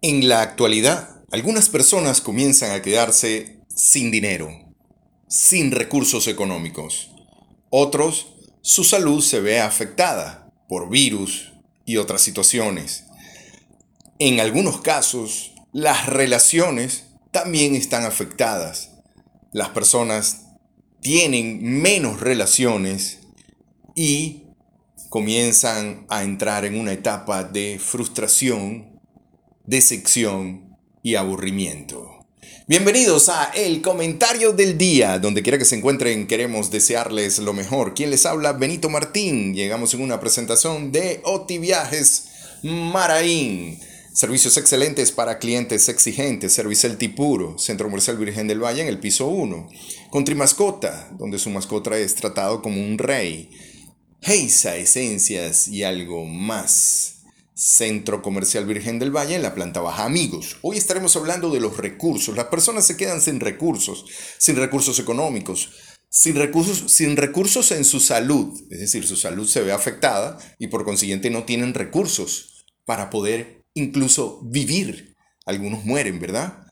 En la actualidad, algunas personas comienzan a quedarse sin dinero, sin recursos económicos. Otros, su salud se ve afectada por virus y otras situaciones. En algunos casos, las relaciones también están afectadas. Las personas tienen menos relaciones y comienzan a entrar en una etapa de frustración decepción y aburrimiento. Bienvenidos a El Comentario del Día. Donde quiera que se encuentren, queremos desearles lo mejor. ¿Quién les habla? Benito Martín. Llegamos en una presentación de Oti Viajes Maraín. Servicios excelentes para clientes exigentes. Servicel Tipuro, Centro Comercial Virgen del Valle en el piso 1. Country Mascota, donde su mascota es tratado como un rey. Heisa Esencias y algo más. Centro Comercial Virgen del Valle en la planta baja. Amigos, hoy estaremos hablando de los recursos. Las personas se quedan sin recursos, sin recursos económicos, sin recursos, sin recursos en su salud. Es decir, su salud se ve afectada y por consiguiente no tienen recursos para poder incluso vivir. Algunos mueren, ¿verdad?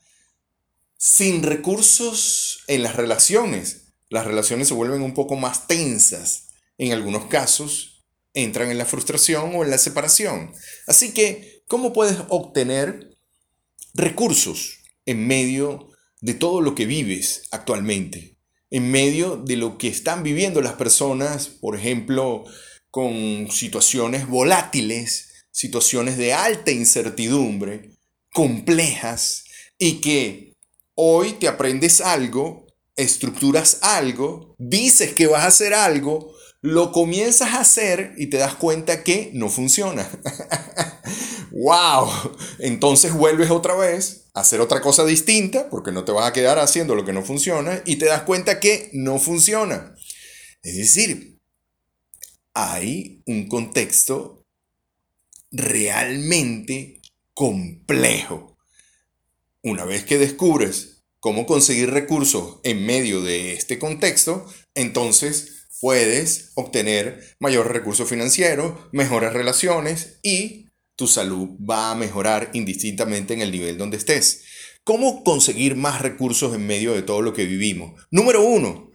Sin recursos en las relaciones. Las relaciones se vuelven un poco más tensas. En algunos casos, entran en la frustración o en la separación. Así que, ¿cómo puedes obtener recursos en medio de todo lo que vives actualmente? En medio de lo que están viviendo las personas, por ejemplo, con situaciones volátiles, situaciones de alta incertidumbre, complejas, y que hoy te aprendes algo, estructuras algo, dices que vas a hacer algo, lo comienzas a hacer y te das cuenta que no funciona. ¡Wow! Entonces vuelves otra vez a hacer otra cosa distinta porque no te vas a quedar haciendo lo que no funciona y te das cuenta que no funciona. Es decir, hay un contexto realmente complejo. Una vez que descubres cómo conseguir recursos en medio de este contexto, entonces puedes obtener mayor recurso financiero, mejores relaciones y tu salud va a mejorar indistintamente en el nivel donde estés. ¿Cómo conseguir más recursos en medio de todo lo que vivimos? Número uno,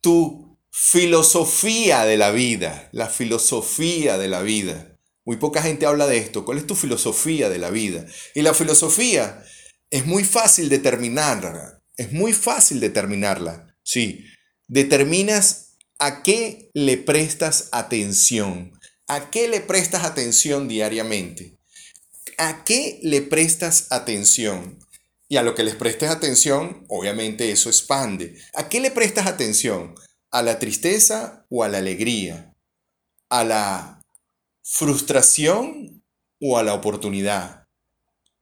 tu filosofía de la vida, la filosofía de la vida. Muy poca gente habla de esto. ¿Cuál es tu filosofía de la vida? Y la filosofía es muy fácil determinarla. Es muy fácil determinarla. Sí, determinas ¿A qué le prestas atención? ¿A qué le prestas atención diariamente? ¿A qué le prestas atención? Y a lo que les prestes atención, obviamente eso expande. ¿A qué le prestas atención? ¿A la tristeza o a la alegría? ¿A la frustración o a la oportunidad?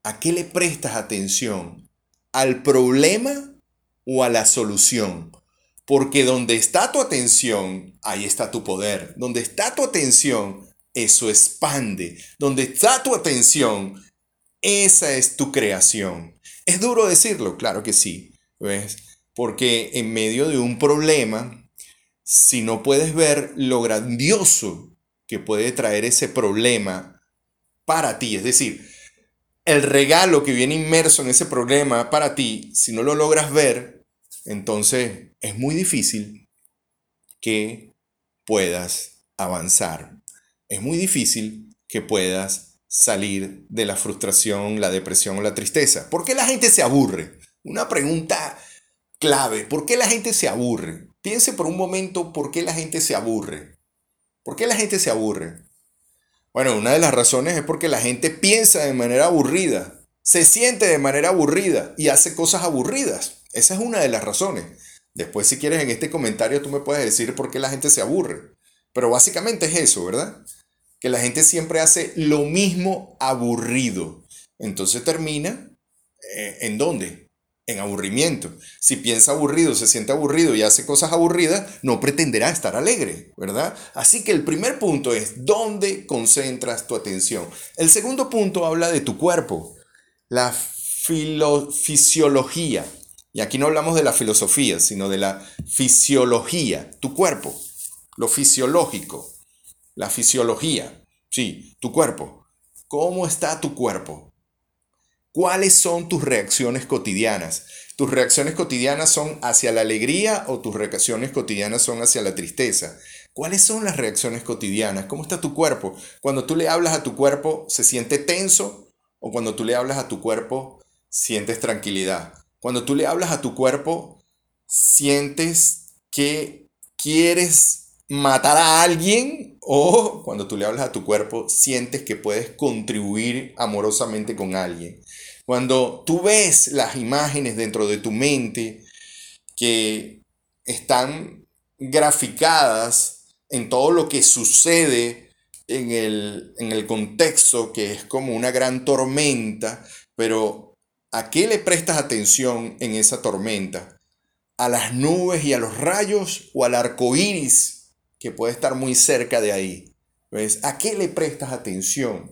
¿A qué le prestas atención? ¿Al problema o a la solución? Porque donde está tu atención, ahí está tu poder. Donde está tu atención, eso expande. Donde está tu atención, esa es tu creación. Es duro decirlo, claro que sí, ¿ves? Porque en medio de un problema, si no puedes ver lo grandioso que puede traer ese problema para ti, es decir, el regalo que viene inmerso en ese problema para ti, si no lo logras ver, entonces es muy difícil que puedas avanzar. Es muy difícil que puedas salir de la frustración, la depresión o la tristeza. ¿Por qué la gente se aburre? Una pregunta clave. ¿Por qué la gente se aburre? Piense por un momento por qué la gente se aburre. ¿Por qué la gente se aburre? Bueno, una de las razones es porque la gente piensa de manera aburrida, se siente de manera aburrida y hace cosas aburridas. Esa es una de las razones. Después, si quieres, en este comentario tú me puedes decir por qué la gente se aburre. Pero básicamente es eso, ¿verdad? Que la gente siempre hace lo mismo aburrido. Entonces termina eh, en dónde? En aburrimiento. Si piensa aburrido, se siente aburrido y hace cosas aburridas, no pretenderá estar alegre, ¿verdad? Así que el primer punto es dónde concentras tu atención. El segundo punto habla de tu cuerpo, la fisiología. Y aquí no hablamos de la filosofía, sino de la fisiología, tu cuerpo, lo fisiológico, la fisiología, sí, tu cuerpo. ¿Cómo está tu cuerpo? ¿Cuáles son tus reacciones cotidianas? ¿Tus reacciones cotidianas son hacia la alegría o tus reacciones cotidianas son hacia la tristeza? ¿Cuáles son las reacciones cotidianas? ¿Cómo está tu cuerpo? Cuando tú le hablas a tu cuerpo, ¿se siente tenso? ¿O cuando tú le hablas a tu cuerpo, sientes tranquilidad? Cuando tú le hablas a tu cuerpo, sientes que quieres matar a alguien o cuando tú le hablas a tu cuerpo, sientes que puedes contribuir amorosamente con alguien. Cuando tú ves las imágenes dentro de tu mente que están graficadas en todo lo que sucede en el, en el contexto, que es como una gran tormenta, pero ¿a qué le prestas atención en esa tormenta? ¿A las nubes y a los rayos o al arco iris que puede estar muy cerca de ahí? ¿Ves? ¿A qué le prestas atención?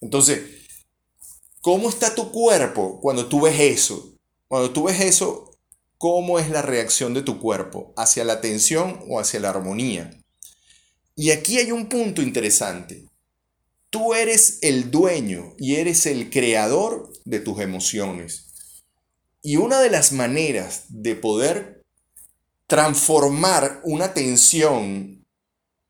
Entonces, ¿cómo está tu cuerpo cuando tú ves eso? Cuando tú ves eso, cómo es la reacción de tu cuerpo, hacia la tensión o hacia la armonía. Y aquí hay un punto interesante. Tú eres el dueño y eres el creador de tus emociones. Y una de las maneras de poder transformar una tensión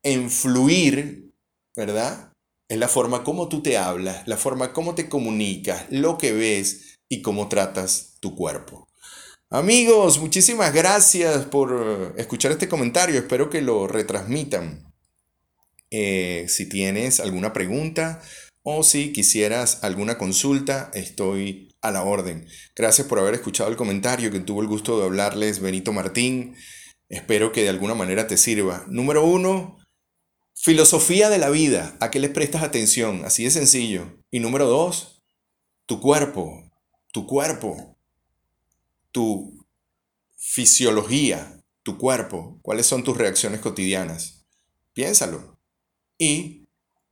en fluir, ¿verdad? Es la forma como tú te hablas, la forma como te comunicas, lo que ves y cómo tratas tu cuerpo. Amigos, muchísimas gracias por eh, escuchar este comentario. Espero que lo retransmitan. Eh, si tienes alguna pregunta o si quisieras alguna consulta, estoy a la orden. Gracias por haber escuchado el comentario que tuvo el gusto de hablarles Benito Martín. Espero que de alguna manera te sirva. Número uno, filosofía de la vida. ¿A qué le prestas atención? Así de sencillo. Y número dos, tu cuerpo. Tu cuerpo tu fisiología, tu cuerpo, cuáles son tus reacciones cotidianas. Piénsalo. Y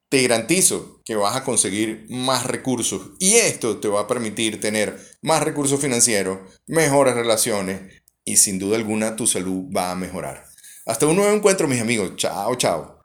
te garantizo que vas a conseguir más recursos y esto te va a permitir tener más recursos financieros, mejores relaciones y sin duda alguna tu salud va a mejorar. Hasta un nuevo encuentro mis amigos. Chao, chao.